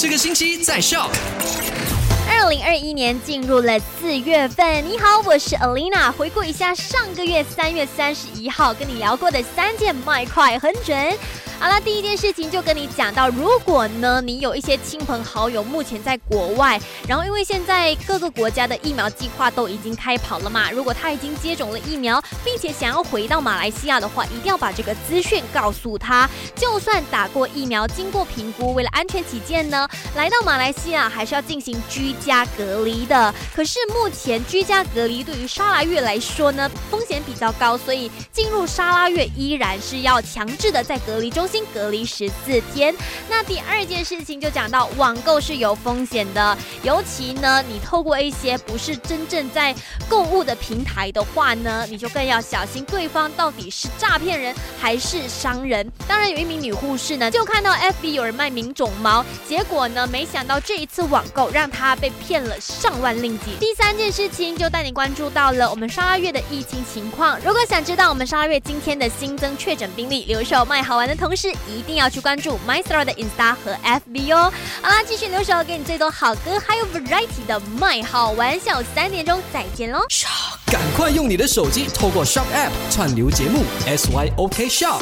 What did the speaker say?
这个星期在 Shock。二零二一年进入了四月份，你好，我是 Alina。回顾一下上个月三月三十一号跟你聊过的三件卖快很准。好了，第一件事情就跟你讲到，如果呢你有一些亲朋好友目前在国外，然后因为现在各个国家的疫苗计划都已经开跑了嘛，如果他已经接种了疫苗，并且想要回到马来西亚的话，一定要把这个资讯告诉他。就算打过疫苗，经过评估，为了安全起见呢，来到马来西亚还是要进行居家隔离的。可是目前居家隔离对于沙拉月来说呢，风险比较高，所以进入沙拉月依然是要强制的在隔离中。新隔离十四天。那第二件事情就讲到网购是有风险的，尤其呢，你透过一些不是真正在购物的平台的话呢，你就更要小心对方到底是诈骗人还是商人。当然，有一名女护士呢，就看到 FB 有人卖名种猫，结果呢，没想到这一次网购让她被骗了上万令吉。第三件事情就带你关注到了我们十二月的疫情情况。如果想知道我们十二月今天的新增确诊病例，留守卖好玩的同时。是一定要去关注 My Star 的 Insta 和 FB 哦。好啦，继续留守给你最多好歌，还有 Variety 的 My 好玩，笑三点钟再见喽。赶快用你的手机透过 Shop App 串流节目 SYOK Shop。